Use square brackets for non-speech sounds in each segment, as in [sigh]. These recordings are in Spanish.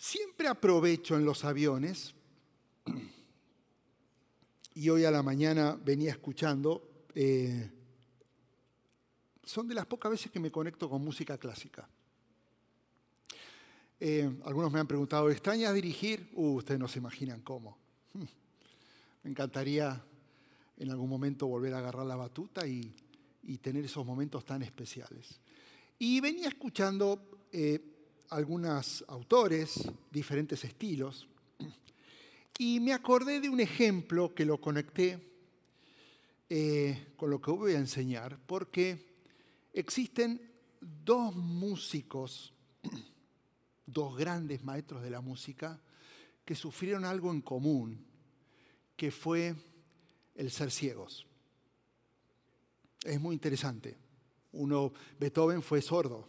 Siempre aprovecho en los aviones, y hoy a la mañana venía escuchando, eh, son de las pocas veces que me conecto con música clásica. Eh, algunos me han preguntado, ¿extrañas dirigir? Uh, ustedes no se imaginan cómo. [laughs] Me encantaría en algún momento volver a agarrar la batuta y, tener esos momentos tan especiales. Y venía escuchando eh, algunos autores, diferentes estilos, y me acordé de un ejemplo que lo conecté eh, con lo que voy a enseñar, porque existen dos músicos, dos grandes maestros de la música, que sufrieron algo en común, que fue el ser ciegos. Es muy interesante. Uno, Beethoven fue sordo.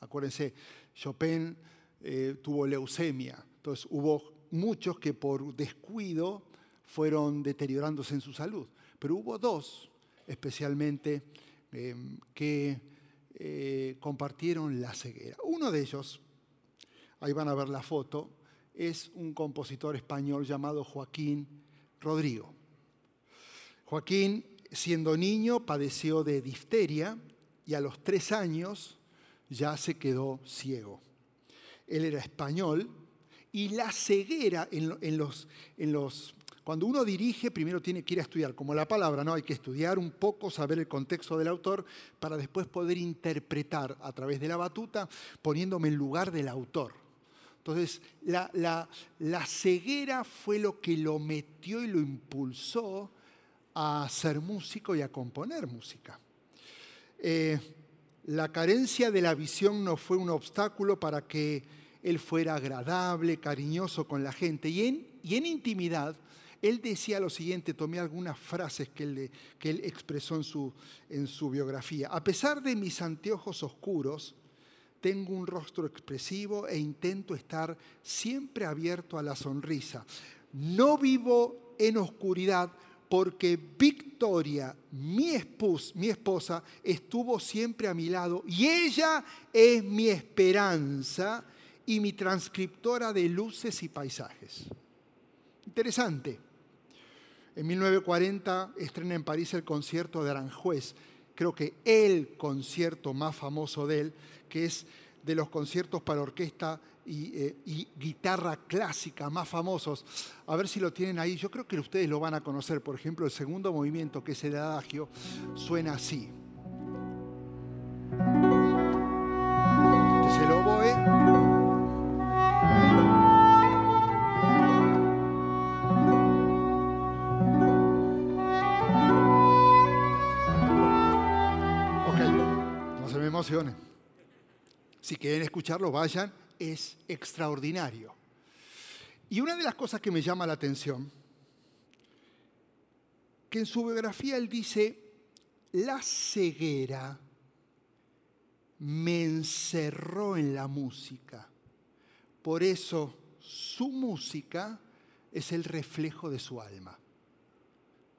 Acuérdense, Chopin eh, tuvo leucemia. Entonces hubo muchos que por descuido fueron deteriorándose en su salud. Pero hubo dos especialmente em, que eh, compartieron la ceguera. Uno de ellos, ahí van a ver la foto, es un compositor español llamado Joaquín Rodrigo. Joaquín, siendo niño, padeció de difteria y a los tres años ya se quedó ciego. Él era español y la ceguera en, los. Cuando uno dirige, primero tiene que ir a estudiar, como la palabra, ¿no? Hay que estudiar un poco, saber el contexto del autor, para después poder interpretar a través de la batuta, poniéndome en lugar del autor. Entonces, la, la ceguera fue lo que lo metió y lo impulsó a ser músico y a componer música. Eh, la carencia de la visión no fue un obstáculo para que él fuera agradable, cariñoso con la gente. Y en, intimidad, él decía lo siguiente, tomé algunas frases que él, expresó en su biografía. A pesar de mis anteojos oscuros, tengo un rostro expresivo e intento estar siempre abierto a la sonrisa. No vivo en oscuridad porque Victoria, mi, esposa, estuvo siempre a mi lado y ella es mi esperanza y mi transcriptora de luces y paisajes. Interesante. En 1940 estrena en París el concierto de Aranjuez, creo que el concierto más famoso de él, que es de los conciertos para orquesta eh, y, guitarra clásica más famosos. A ver si lo tienen ahí. Yo creo que ustedes lo van a conocer. Por ejemplo, el segundo movimiento, que es el adagio, suena así. Este es el oboe. Ok, no se me emocionen. Si quieren escucharlo, vayan es extraordinario. Y una de las cosas que me llama la atención, que en su biografía él dice, la ceguera me encerró en la música. Por eso su música es el reflejo de su alma.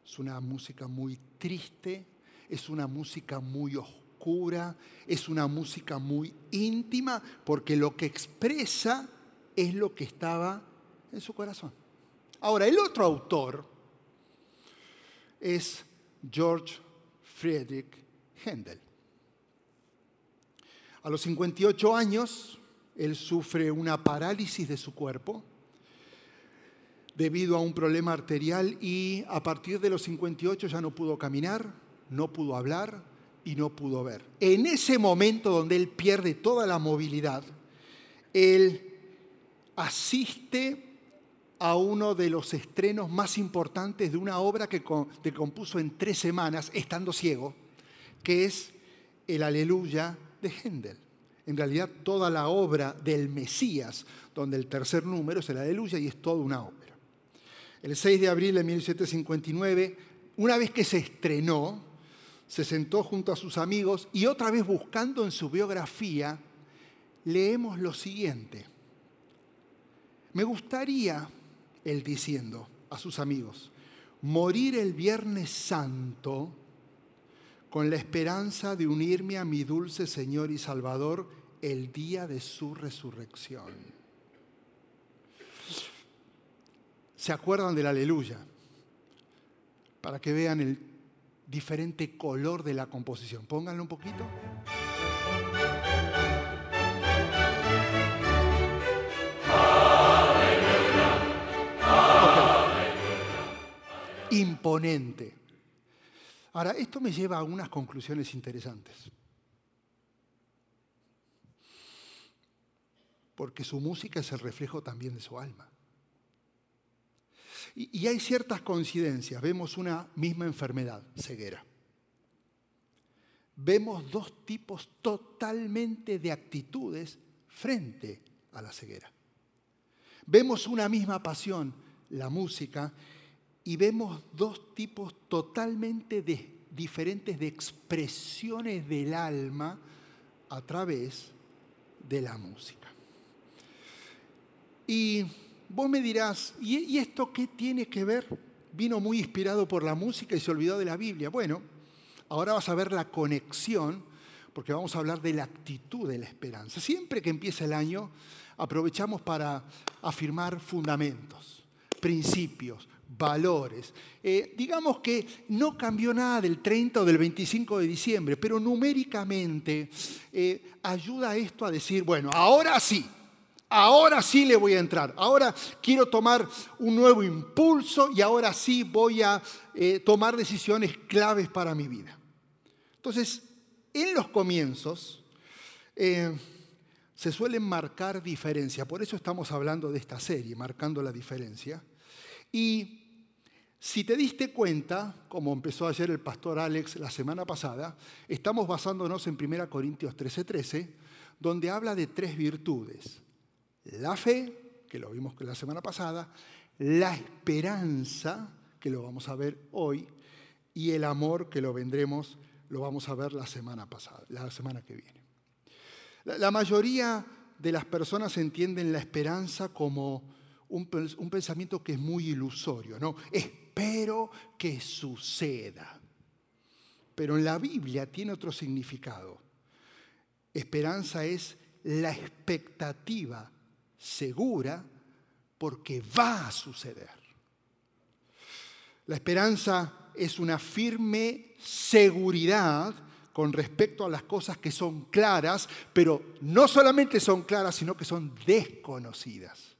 Es una música muy triste, es una música muy oscura es una música muy íntima, porque lo que expresa es lo que estaba en su corazón. Ahora, el otro autor es George Friedrich Händel. A los 58 años, él sufre una parálisis de su cuerpo debido a un problema arterial y a partir de los 58 ya no pudo caminar, no pudo hablar, y no pudo ver. En ese momento donde él pierde toda la movilidad, él asiste a uno de los estrenos más importantes de una obra que, compuso en tres semanas, estando ciego, que es el Aleluya de Händel. En realidad toda la obra del Mesías, donde el tercer número es el Aleluya y es toda una ópera. El 6 de abril de 1759, una vez que se estrenó, se sentó junto a sus amigos y otra vez buscando en su biografía, leemos lo siguiente. Me gustaría, él diciendo a sus amigos, morir el Viernes Santo con la esperanza de unirme a mi dulce Señor y Salvador el día de su resurrección. se acuerdan del aleluya, para que vean el diferente color de la composición. Pónganlo un poquito. Imponente. Ahora, esto me lleva a unas conclusiones interesantes. Porque su música es el reflejo también de su alma. Y, hay ciertas coincidencias. Vemos una misma enfermedad, ceguera. Vemos dos tipos totalmente de actitudes frente a la ceguera. Vemos una misma pasión, la música, y vemos dos tipos totalmente diferentes de expresiones del alma a través de la música. Y Vos me dirás, ¿y, esto qué tiene que ver? Vino muy inspirado por la música y se olvidó de la Biblia. Bueno, ahora vas a ver la conexión, porque vamos a hablar de la actitud de la esperanza. Siempre que empieza el año, aprovechamos para afirmar fundamentos, principios, valores. Eh, digamos que no cambió nada del 30 o del 25 de diciembre, pero numéricamente eh, ayuda esto a decir, bueno, ahora sí, ahora sí le voy a entrar, ahora quiero tomar un nuevo impulso y ahora sí voy a eh, tomar decisiones claves para mi vida. Entonces, en los comienzos eh, se suelen marcar diferencias, por eso estamos hablando de esta serie, marcando la diferencia. Y si te diste cuenta, como empezó ayer el pastor Alex la semana pasada, estamos basándonos en 1 Corintios 13:13, donde habla de tres virtudes la fe, que lo vimos la semana pasada, la esperanza, que lo vamos a ver hoy, y el amor, que lo vendremos, lo vamos a ver la semana pasada, la semana que viene. La, mayoría de las personas entienden la esperanza como un, un pensamiento que es muy ilusorio, ¿no? Espero que suceda. Pero en la Biblia tiene otro significado. Esperanza es la expectativa segura porque va a suceder. La esperanza es una firme seguridad con respecto a las cosas que son claras, pero no solamente son claras, sino que son desconocidas.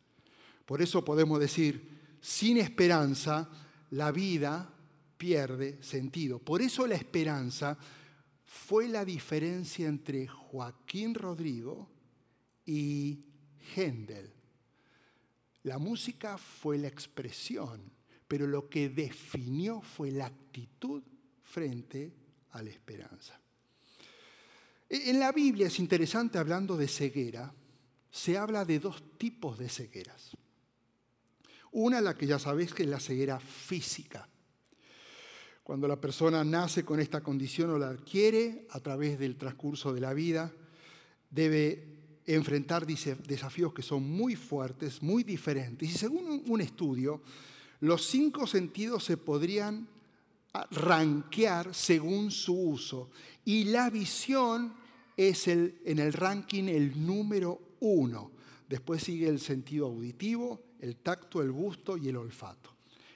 Por eso podemos decir, sin esperanza la vida pierde sentido. Por eso la esperanza fue la diferencia entre Joaquín Rodrigo y Händel. La música fue la expresión, pero lo que definió fue la actitud frente a la esperanza. E, en la Biblia es interesante hablando de ceguera, se habla de dos tipos de cegueras. Una, la que ya sabéis que es la ceguera física. Cuando la persona nace con esta condición o la adquiere a través del transcurso de la vida, debe enfrentar desafíos que son muy fuertes, muy diferentes. Y según un estudio, los cinco sentidos se podrían rankear según su uso. Y la visión es el, en el ranking el número uno. Después sigue el sentido auditivo, el tacto, el gusto y el olfato.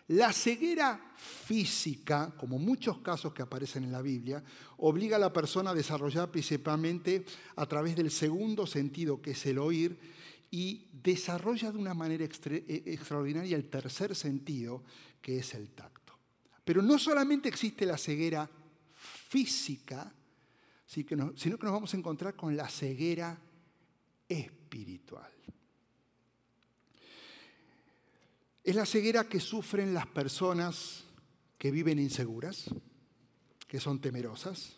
La ceguera física, como muchos casos que aparecen en la Biblia, obliga a la persona a desarrollar principalmente a través del segundo sentido, que es el oír, y desarrolla de una manera e, extraordinaria el tercer sentido, que es el tacto. Pero no solamente existe la ceguera física, sino que nos vamos a encontrar con la ceguera espiritual. Es la ceguera que sufren las personas que viven inseguras, que son temerosas,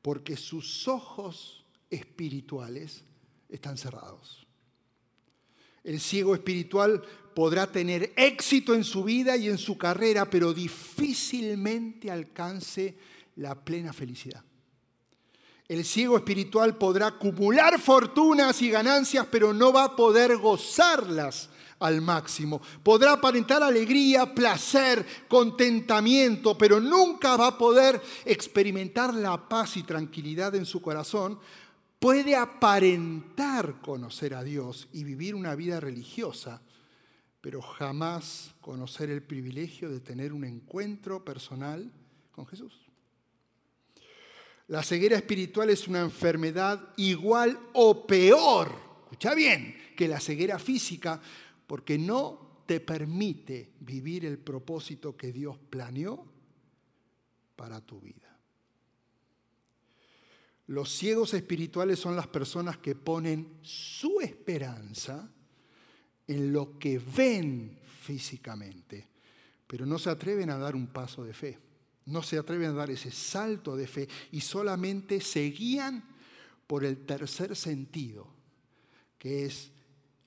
porque sus ojos espirituales están cerrados. El ciego espiritual podrá tener éxito en su vida y en su carrera, pero difícilmente alcance la plena felicidad. El ciego espiritual podrá acumular fortunas y ganancias, pero no va a poder gozarlas al máximo. Podrá aparentar alegría, placer, contentamiento, pero nunca va a poder experimentar la paz y tranquilidad en su corazón. Puede aparentar conocer a Dios y vivir una vida religiosa, pero jamás conocer el privilegio de tener un encuentro personal con Jesús. La ceguera espiritual es una enfermedad igual o peor, escucha bien, que la ceguera física, porque no te permite vivir el propósito que Dios planeó para tu vida. Los ciegos espirituales son las personas que ponen su esperanza en lo que ven físicamente, pero no se atreven a dar un paso de fe, no se atreven a dar ese salto de fe y solamente se guían por el tercer sentido, que es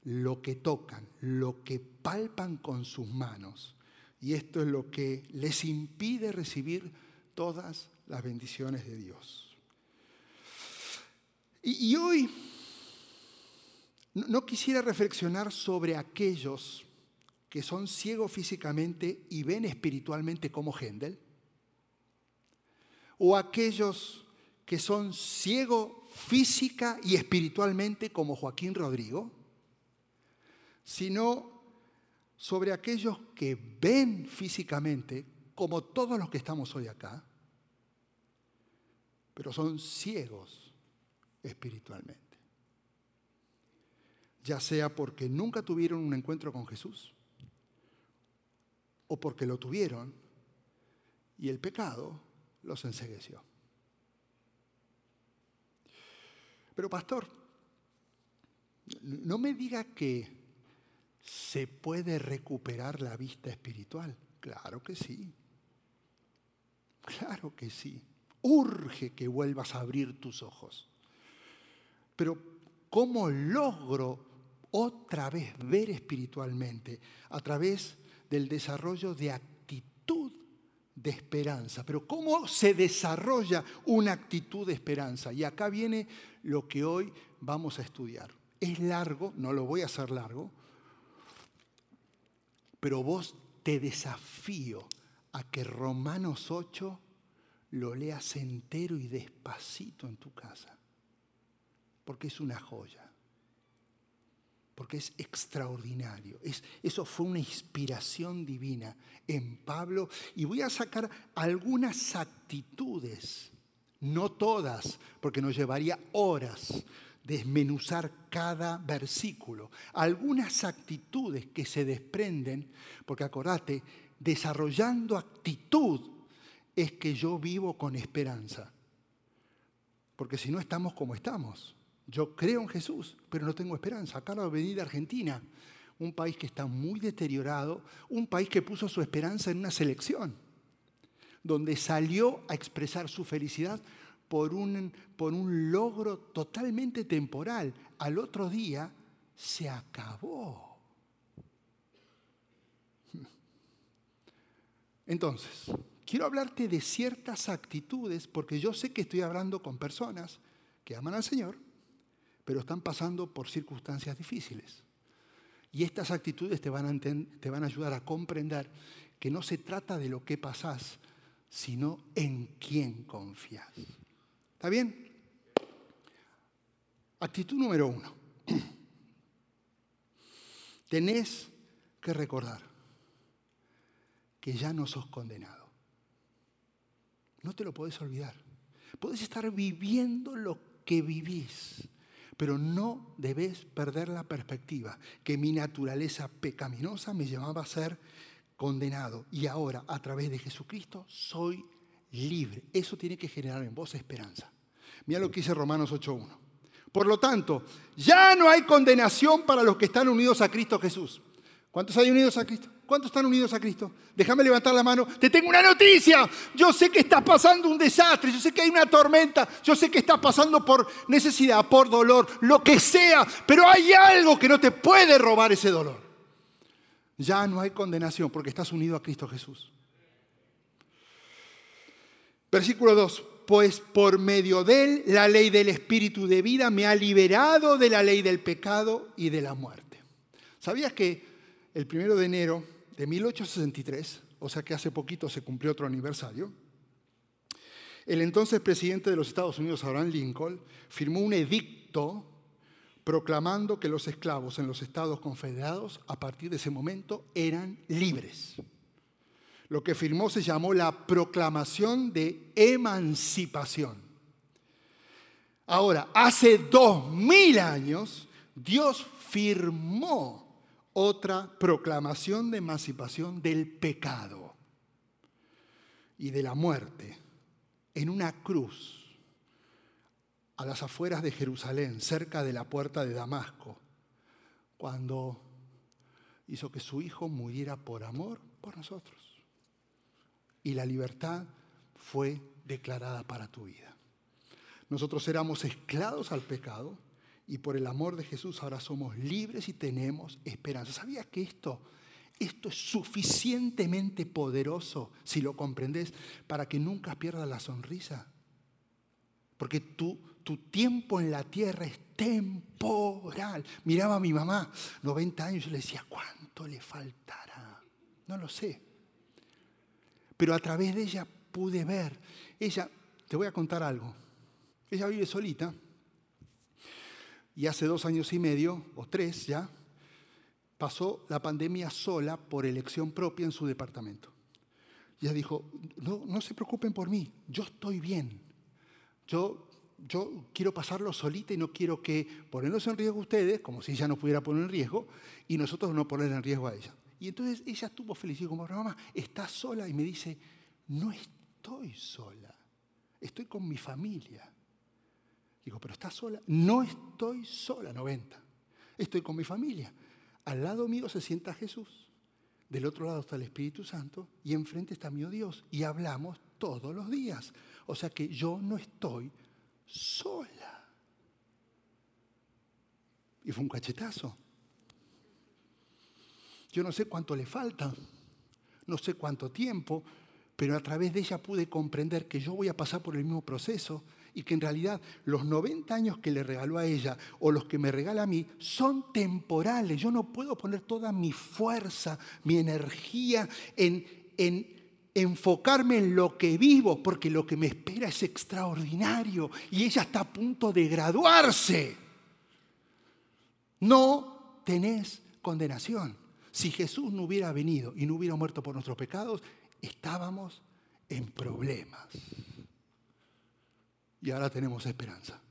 lo que tocan, lo que palpan con sus manos. Y esto es lo que les impide recibir todas las bendiciones de Dios. Y, hoy no quisiera reflexionar sobre aquellos que son ciegos físicamente y ven espiritualmente como Hendel, o aquellos que son ciegos física y espiritualmente como Joaquín Rodrigo, sino sobre aquellos que ven físicamente como todos los que estamos hoy acá, pero son ciegos espiritualmente. Ya sea porque nunca tuvieron un encuentro con Jesús, o porque lo tuvieron y el pecado los ensegueció. Pero pastor, no me diga que se puede recuperar la vista espiritual. Claro que sí. Claro que sí. Urge que vuelvas a abrir tus ojos. Pero ¿cómo logro otra vez ver espiritualmente? A través del desarrollo de actitud de esperanza. Pero ¿cómo se desarrolla una actitud de esperanza? Y acá viene lo que hoy vamos a estudiar. Es largo, no lo voy a hacer largo, pero vos te desafío a que Romanos 8 lo leas entero y despacito en tu casa, porque es una joya, porque es extraordinario. Es, eso fue una inspiración divina en Pablo y voy a sacar algunas actitudes, no todas, porque nos llevaría horas desmenuzar cada versículo, algunas actitudes que se desprenden, porque acordate, desarrollando actitud es que yo vivo con esperanza. Porque si no estamos como estamos. Yo creo en Jesús, pero no tengo esperanza. Acabo de venir Argentina, un país que está muy deteriorado, un país que puso su esperanza en una selección, donde salió a expresar su felicidad por un, por un logro totalmente temporal. Al otro día se acabó. Entonces, quiero hablarte de ciertas actitudes porque yo sé que estoy hablando con personas que aman al Señor, pero están pasando por circunstancias difíciles. Y estas actitudes te van, a te van a ayudar a comprender que no se trata de lo que pasás, sino en quién confías. ¿Está bien? Actitud número uno. [clears throat] Tenés que recordar que ya no sos condenado. No te lo podés olvidar. Puedes estar viviendo lo que vivís, pero no debes perder la perspectiva que mi naturaleza pecaminosa me llevaba a ser condenado y ahora a través de Jesucristo soy libre. Eso tiene que generar en vos esperanza. Mira lo que dice Romanos 8.1. Por lo tanto, ya no hay condenación para los que están unidos a Cristo Jesús. ¿Cuántos hay unidos a Cristo? ¿Cuántos están unidos a Cristo? Déjame levantar la mano. Te tengo una noticia. Yo sé que estás pasando un desastre. Yo sé que hay una tormenta. Yo sé que estás pasando por necesidad, por dolor, lo que sea. Pero hay algo que no te puede robar ese dolor. Ya no hay condenación porque estás unido a Cristo Jesús. Versículo 2. Pues por medio de él la ley del Espíritu de vida me ha liberado de la ley del pecado y de la muerte. ¿Sabías que el primero de enero de 1863, o sea que hace poquito se cumplió otro aniversario, el entonces presidente de los Estados Unidos, Abraham Lincoln, firmó un edicto proclamando que los esclavos en los estados confederados a partir de ese momento eran libres. Lo que firmó se llamó la proclamación de emancipación. Ahora, hace dos mil años, Dios firmó otra proclamación de emancipación del pecado y de la muerte en una cruz a las afueras de Jerusalén, cerca de la puerta de Damasco, cuando hizo que su hijo muriera por amor por nosotros. Y la libertad fue declarada para tu vida. Nosotros éramos esclavos al pecado y por el amor de Jesús ahora somos libres y tenemos esperanza. ¿Sabías que esto, esto es suficientemente poderoso, si lo comprendes, para que nunca pierdas la sonrisa? Porque tú tu tiempo en la tierra es temporal. Miraba a mi mamá, 90 años, y le decía, ¿cuánto le faltará? No lo sé. Pero a través de ella pude ver. Ella, te voy a contar algo. Ella vive solita y hace dos años y medio, o tres ya, pasó la pandemia sola por elección propia en su departamento. Ella dijo, no, no se preocupen por mí, yo estoy bien. Yo yo quiero pasarlo solita y no quiero que ponernos en riesgo ustedes, como si ella no pudiera poner en riesgo, y nosotros no poner en riesgo a ella. Y entonces ella estuvo feliz y como, mamá, ¿estás sola? Y me dice, no estoy sola, estoy con mi familia. Digo, ¿pero estás sola? No estoy sola, 90. Estoy con mi familia. Al lado mío se sienta Jesús, del otro lado está el Espíritu Santo y enfrente está mi Dios. Y hablamos todos los días. O sea que yo no estoy sola. Y fue un cachetazo. Yo no sé cuánto le falta, no sé cuánto tiempo, pero a través de ella pude comprender que yo voy a pasar por el mismo proceso y que en realidad los 90 años que le regaló a ella o los que me regala a mí son temporales. Yo no puedo poner toda mi fuerza, mi energía en, en enfocarme en lo que vivo, porque lo que me espera es extraordinario y ella está a punto de graduarse. No tenés condenación. Si Jesús no hubiera venido y no hubiera muerto por nuestros pecados, estábamos en problemas. Y ahora tenemos esperanza.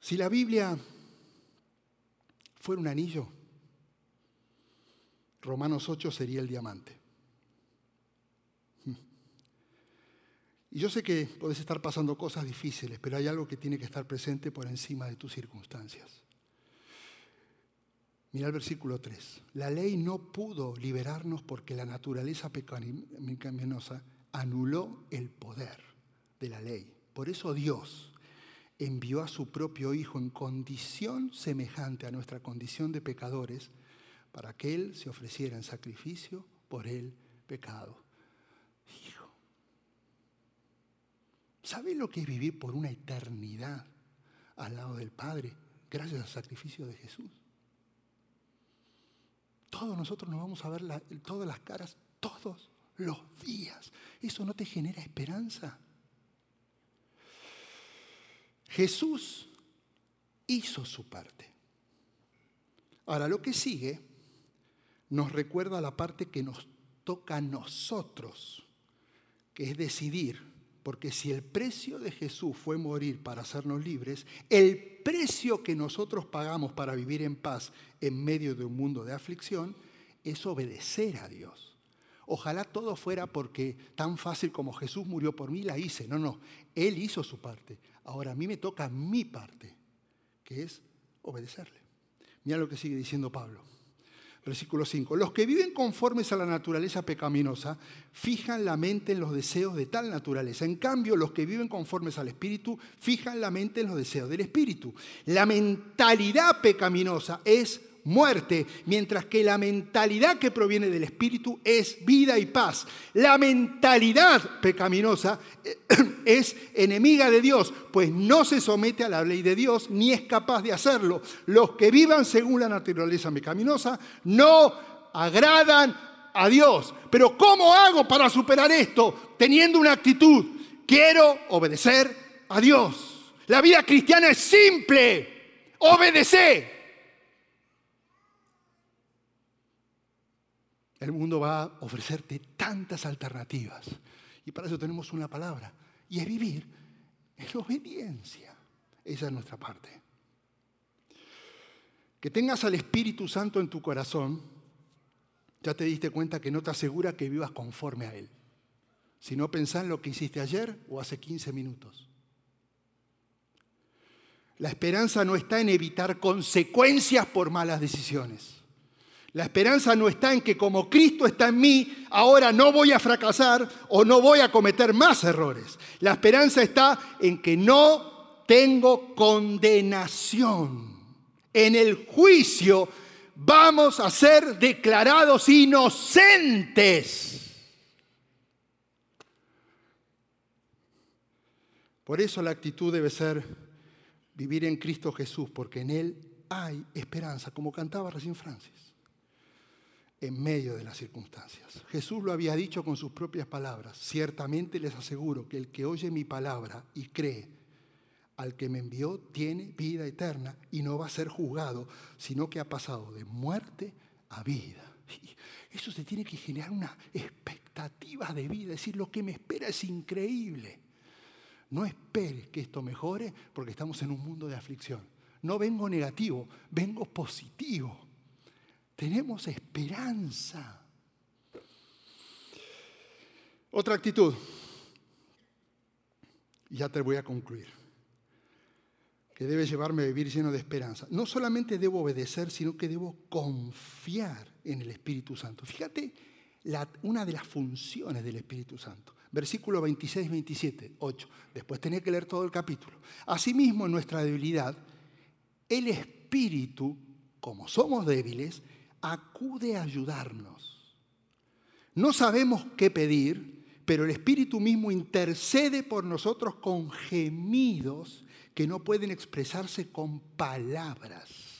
Si la Biblia fuera un anillo, Romanos 8 sería el diamante. Y yo sé que puedes estar pasando cosas difíciles, pero hay algo que tiene que estar presente por encima de tus circunstancias. Mira el versículo 3. La ley no pudo liberarnos porque la naturaleza pecaminosa anuló el poder de la ley. Por eso Dios, envió a su propio Hijo en condición semejante a nuestra condición de pecadores, para que Él se ofreciera en sacrificio por el pecado. ¿Sabe lo que es vivir por una eternidad al lado del Padre gracias al sacrificio de Jesús? Todos nosotros nos vamos a ver todas las caras todos los días. ¿Eso no te genera esperanza? Jesús hizo su parte. Ahora, lo que sigue nos recuerda la parte que nos toca a nosotros, que es decidir, porque si el precio de Jesús fue morir para hacernos libres, el precio que nosotros pagamos para vivir en paz en medio de un mundo de aflicción es obedecer a Dios. Ojalá todo fuera porque tan fácil como Jesús murió por mí la hice. No, no, Él hizo su parte. Ahora a mí me toca mi parte, que es obedecerle. Mira lo que sigue diciendo Pablo. Versículo 5. Los que viven conformes a la naturaleza pecaminosa fijan la mente en los deseos de tal naturaleza. En cambio, los que viven conformes al Espíritu fijan la mente en los deseos del Espíritu. La mentalidad pecaminosa es muerte, mientras que la mentalidad que proviene del Espíritu es vida y paz. La mentalidad pecaminosa eh, [clears throat] es enemiga de Dios, pues no se somete a la ley de Dios ni es capaz de hacerlo. Los que vivan según la naturaleza pecaminosa no agradan a Dios. Pero ¿cómo hago para superar esto? Teniendo una actitud, quiero obedecer a Dios. La vida cristiana es simple, obedece. El mundo va a ofrecerte tantas alternativas. Y para eso tenemos una palabra. Y es vivir en obediencia. Esa es nuestra parte. Que tengas al Espíritu Santo en tu corazón, ya te diste cuenta que no te asegura que vivas conforme a Él. Si no pensás en lo que hiciste ayer o hace 15 minutos. La esperanza no está en evitar consecuencias por malas decisiones. La esperanza no está en que como Cristo está en mí, ahora no voy a fracasar o no voy a cometer más errores. La esperanza está en que no tengo condenación. En el juicio vamos a ser declarados inocentes. Por eso la actitud debe ser vivir en Cristo Jesús, porque en Él hay esperanza, como cantaba recién Francis en medio de las circunstancias. Jesús lo había dicho con sus propias palabras. Ciertamente les aseguro que el que oye mi palabra y cree al que me envió tiene vida eterna y no va a ser juzgado, sino que ha pasado de muerte a vida. [laughs] eso se tiene que generar una expectativa de vida, es decir, lo que me espera es increíble. No esperes que esto mejore porque estamos en un mundo de aflicción. No vengo negativo, vengo positivo tenemos esperanza. Otra actitud, y ya te voy a concluir, que debe llevarme a vivir lleno de esperanza. No solamente debo obedecer, sino que debo confiar en el Espíritu Santo. Fíjate una de las funciones del Espíritu Santo. Versículo 26, 27, 8. Después tenés que leer todo el capítulo. Asimismo, en nuestra debilidad, el Espíritu, como somos débiles, acude a ayudarnos. No sabemos qué pedir, pero el Espíritu mismo intercede por nosotros con gemidos que no pueden expresarse con palabras.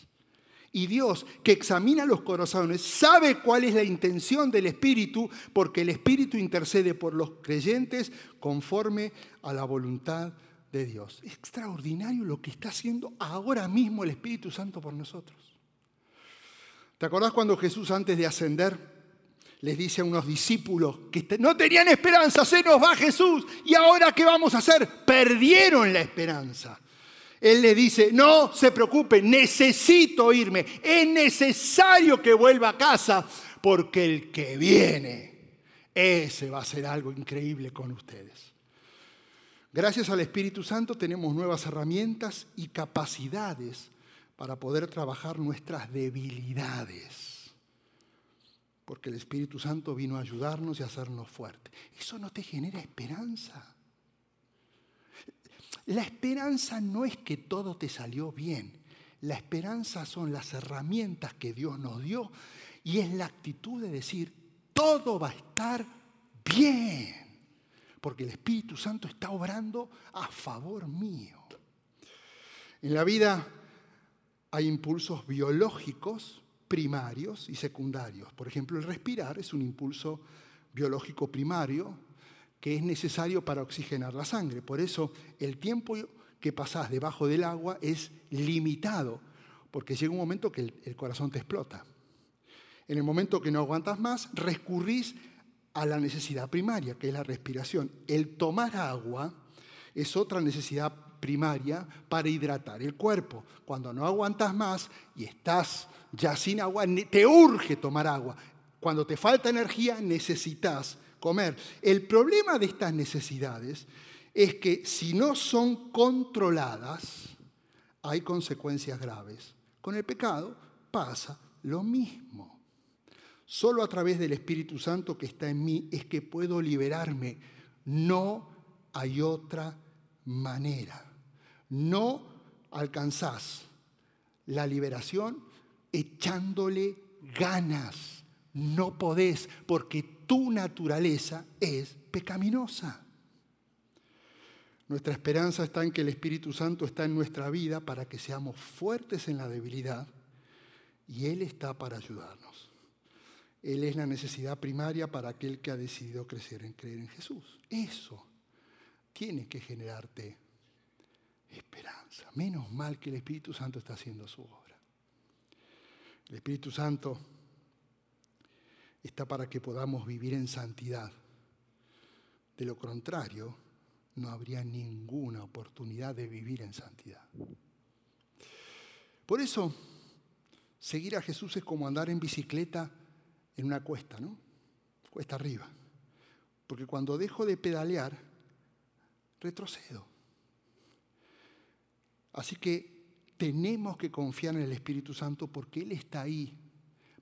Y Dios, que examina los corazones, sabe cuál es la intención del Espíritu, porque el Espíritu intercede por los creyentes conforme a la voluntad de Dios. Es extraordinario lo que está haciendo ahora mismo el Espíritu Santo por nosotros. ¿Te acordás cuando Jesús antes de ascender les dice a unos discípulos que no tenían esperanza, se nos va Jesús y ahora qué vamos a hacer? Perdieron la esperanza. Él le dice, no se preocupen, necesito irme, es necesario que vuelva a casa porque el que viene, ese va a ser algo increíble con ustedes. Gracias al Espíritu Santo tenemos nuevas herramientas y capacidades para poder trabajar nuestras debilidades. Porque el Espíritu Santo vino a ayudarnos y a hacernos fuertes. Eso no te genera esperanza. La esperanza no es que todo te salió bien. La esperanza son las herramientas que Dios nos dio y es la actitud de decir, todo va a estar bien. Porque el Espíritu Santo está obrando a favor mío. En la vida hay impulsos biológicos primarios y secundarios. Por ejemplo, el respirar es un impulso biológico primario que es necesario para oxigenar la sangre. Por eso el tiempo que pasás debajo del agua es limitado, porque llega un momento que el, corazón te explota. En el momento que no aguantas más, recurrís a la necesidad primaria, que es la respiración. El tomar agua es otra necesidad primaria para hidratar el cuerpo. Cuando no aguantas más y estás ya sin agua, te urge tomar agua. Cuando te falta energía, necesitas comer. El problema de estas necesidades es que si no son controladas, hay consecuencias graves. Con el pecado pasa lo mismo. Solo a través del Espíritu Santo que está en mí es que puedo liberarme. No hay otra manera. No alcanzás la liberación echándole ganas. No podés porque tu naturaleza es pecaminosa. Nuestra esperanza está en que el Espíritu Santo está en nuestra vida para que seamos fuertes en la debilidad y Él está para ayudarnos. Él es la necesidad primaria para aquel que ha decidido crecer en creer en Jesús. Eso tiene que generarte esperanza. Menos mal que el Espíritu Santo está haciendo su obra. El Espíritu Santo está para que podamos vivir en santidad. De lo contrario, no habría ninguna oportunidad de vivir en santidad. Por eso, seguir a Jesús es como andar en bicicleta en una cuesta, ¿no? Cuesta arriba. Porque cuando dejo de pedalear, retrocedo. Así que tenemos que confiar en el Espíritu Santo porque Él está ahí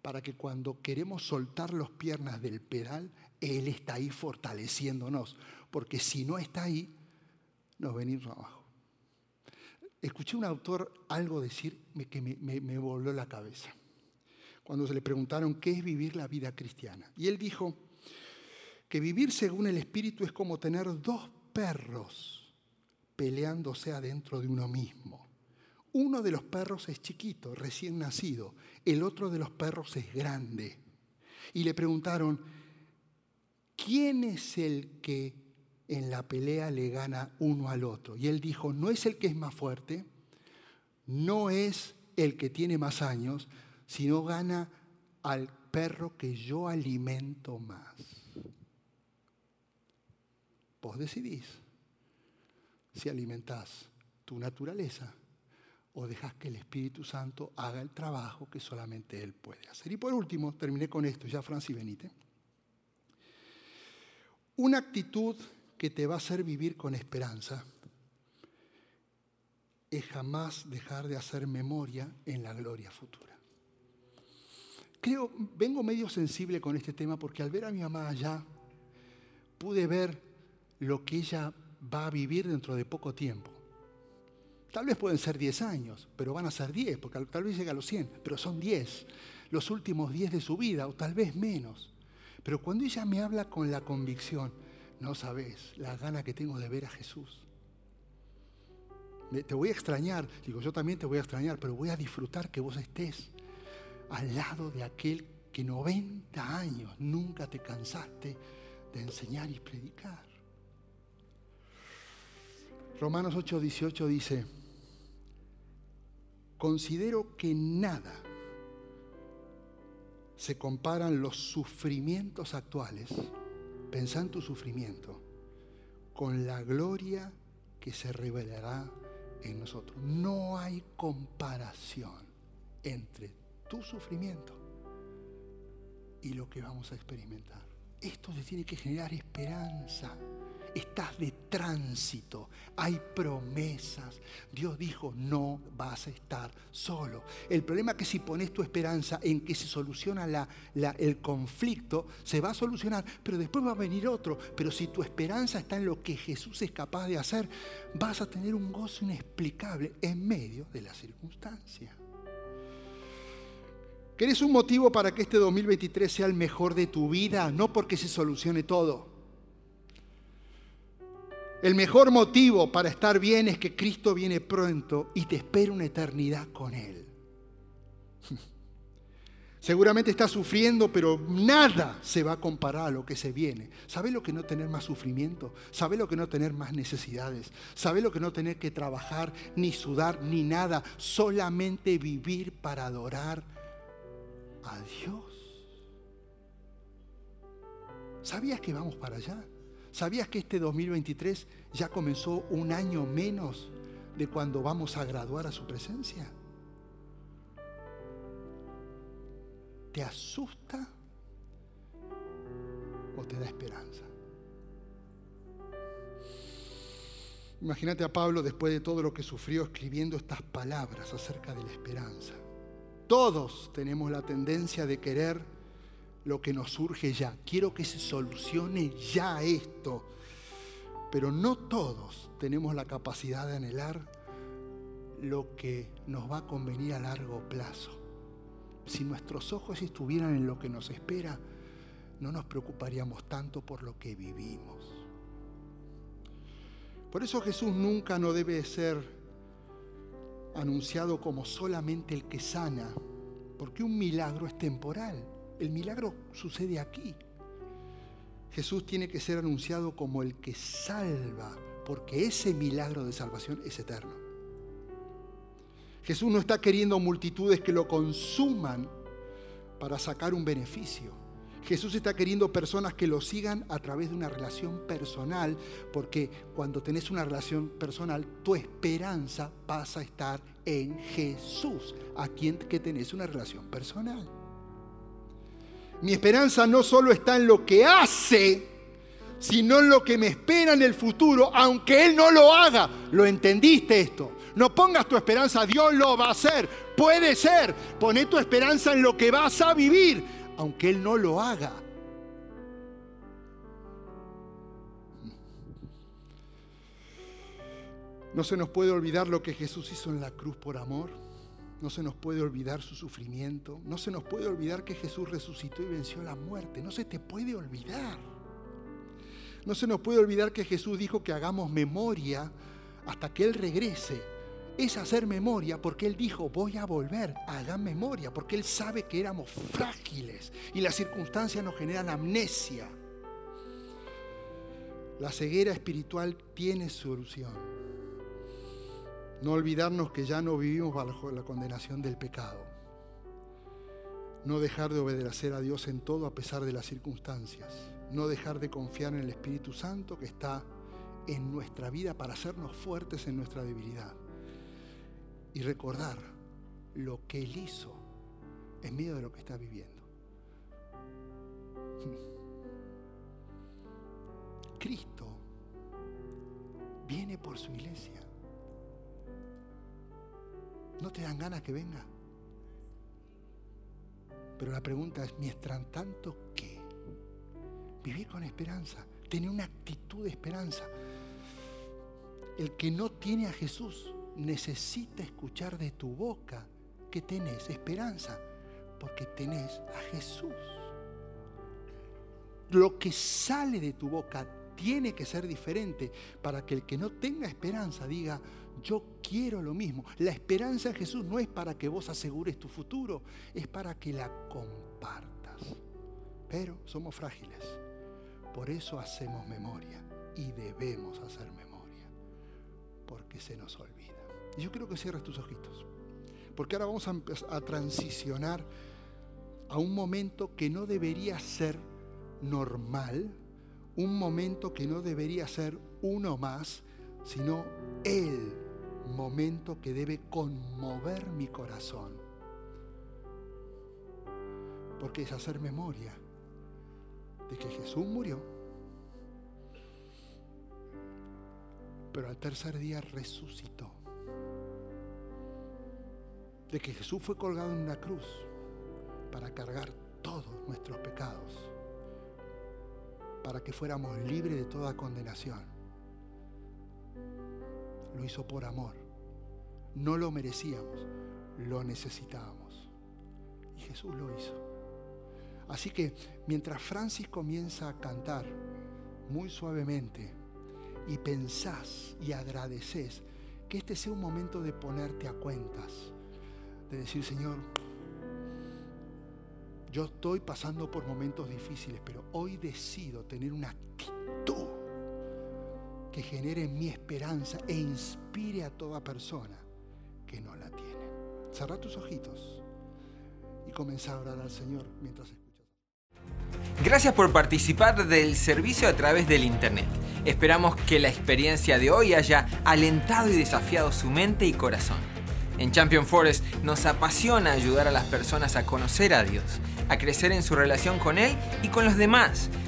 para que cuando queremos soltar las piernas del pedal, Él está ahí fortaleciéndonos. Porque si no está ahí, nos venimos abajo. Escuché un autor algo decir que me, me voló la cabeza cuando se le preguntaron qué es vivir la vida cristiana. Y él dijo que vivir según el Espíritu es como tener dos perros peleándose adentro de uno mismo. Uno de los perros es chiquito, recién nacido, el otro de los perros es grande. Y le preguntaron, ¿quién es el que en la pelea le gana uno al otro? Y él dijo, no es el que es más fuerte, no es el que tiene más años, sino gana al perro que yo alimento más. Vos decidís si alimentás tu naturaleza o dejas que el Espíritu Santo haga el trabajo que solamente Él puede hacer. Y por último, terminé con esto, ya Francis Benítez. Una actitud que te va a hacer vivir con esperanza es jamás dejar de hacer memoria en la gloria futura. Creo, vengo medio sensible con este tema porque al ver a mi mamá allá, pude ver lo que ella va a vivir dentro de poco tiempo. Tal vez pueden ser 10 años, pero van a ser 10, porque tal vez llega a los 100, pero son 10, los últimos 10 de su vida, o tal vez menos. Pero cuando ella me habla con la convicción, no sabes la gana que tengo de ver a Jesús. Te voy a extrañar, digo, yo también te voy a extrañar, pero voy a disfrutar que vos estés al lado de aquel que 90 años nunca te cansaste de enseñar y predicar. Romanos 8:18 dice, considero que nada se comparan los sufrimientos actuales, pensá en tu sufrimiento, con la gloria que se revelará en nosotros. No hay comparación entre tu sufrimiento y lo que vamos a experimentar. Esto te tiene que generar esperanza. Estás de tránsito, hay promesas. Dios dijo, no vas a estar solo. El problema es que si pones tu esperanza en que se soluciona el conflicto, se va a solucionar, pero después va a venir otro. Pero si tu esperanza está en lo que Jesús es capaz de hacer, vas a tener un gozo inexplicable en medio de la circunstancia. ¿Querés un motivo para que este 2023 sea el mejor de tu vida? No porque se solucione todo. El mejor motivo para estar bien es que Cristo viene pronto y te espera una eternidad con Él. [laughs] Seguramente estás sufriendo, pero nada se va a comparar a lo que se viene. ¿Sabes lo que no tener más sufrimiento? ¿Sabes lo que no tener más necesidades? ¿Sabes lo que no tener que trabajar, ni sudar, ni nada? Solamente vivir para adorar a Dios. ¿Sabías que vamos para allá? ¿Sabías que este 2023 ya comenzó un año menos de cuando vamos a graduar a su presencia? ¿Te asusta o te da esperanza? Imagínate a Pablo después de todo lo que sufrió escribiendo estas palabras acerca de la esperanza. Todos tenemos la tendencia de querer lo que nos surge ya. Quiero que se solucione ya esto. Pero no todos tenemos la capacidad de anhelar lo que nos va a convenir a largo plazo. Si nuestros ojos estuvieran en lo que nos espera, no nos preocuparíamos tanto por lo que vivimos. Por eso Jesús nunca no debe ser anunciado como solamente el que sana, porque un milagro es temporal, El milagro sucede aquí. Jesús tiene que ser anunciado como el que salva, porque ese milagro de salvación es eterno. Jesús no está queriendo multitudes que lo consuman para sacar un beneficio. Jesús está queriendo personas que lo sigan a través de una relación personal, porque cuando tenés una relación personal, tu esperanza pasa a estar en Jesús, a quien que tenés una relación personal. Mi esperanza no solo está en lo que hace, sino en lo que me espera en el futuro, aunque Él no lo haga. ¿Lo entendiste esto? No pongas tu esperanza, Dios lo va a hacer. Puede ser. Poné tu esperanza en lo que vas a vivir, aunque Él no lo haga. No se nos puede olvidar lo que Jesús hizo en la cruz por amor. No se nos puede olvidar su sufrimiento. No se nos puede olvidar que Jesús resucitó y venció la muerte. No se te puede olvidar. No se nos puede olvidar que Jesús dijo que hagamos memoria hasta que Él regrese. Es hacer memoria porque Él dijo, voy a volver, hagan memoria, porque Él sabe que éramos frágiles y las circunstancias nos generan amnesia. La ceguera espiritual tiene solución. No olvidarnos que ya no vivimos bajo la condenación del pecado. No dejar de obedecer a Dios en todo a pesar de las circunstancias. No dejar de confiar en el Espíritu Santo que está en nuestra vida para hacernos fuertes en nuestra debilidad. Y recordar lo que Él hizo en medio de lo que está viviendo. Cristo viene por su iglesia. ¿No te dan ganas que venga? Pero la pregunta es, mientras tanto, ¿qué? Vivir con esperanza, tener una actitud de esperanza. El que no tiene a Jesús necesita escuchar de tu boca que tenés esperanza, porque tenés a Jesús. Lo que sale de tu boca tiene que ser diferente para que el que no tenga esperanza diga, yo quiero lo mismo. La esperanza en Jesús no es para que vos asegures tu futuro, es para que la compartas. Pero somos frágiles. Por eso hacemos memoria y debemos hacer memoria, porque se nos olvida. Y yo quiero que cierres tus ojitos, porque ahora vamos a, a transicionar a un momento que no debería ser normal, un momento que no debería ser uno más, sino el momento que debe conmover mi corazón. Porque es hacer memoria de que Jesús murió, pero al tercer día resucitó. De que Jesús fue colgado en una cruz para cargar todos nuestros pecados, para que fuéramos libres de toda condenación. Lo hizo por amor. No lo merecíamos, lo necesitábamos. Y Jesús lo hizo. Así que mientras Francis comienza a cantar muy suavemente y pensás y agradeces, que este sea un momento de ponerte a cuentas, de decir, Señor, yo estoy pasando por momentos difíciles, pero hoy decido tener una actitud que genere mi esperanza e inspire a toda persona que no la tiene. Cerra tus ojitos y comienza a orar al Señor mientras escuchas. Gracias por participar del servicio a través del Internet. Esperamos que la experiencia de hoy haya alentado y desafiado su mente y corazón. En Champion Forest nos apasiona ayudar a las personas a conocer a Dios, a crecer en su relación con Él y con los demás,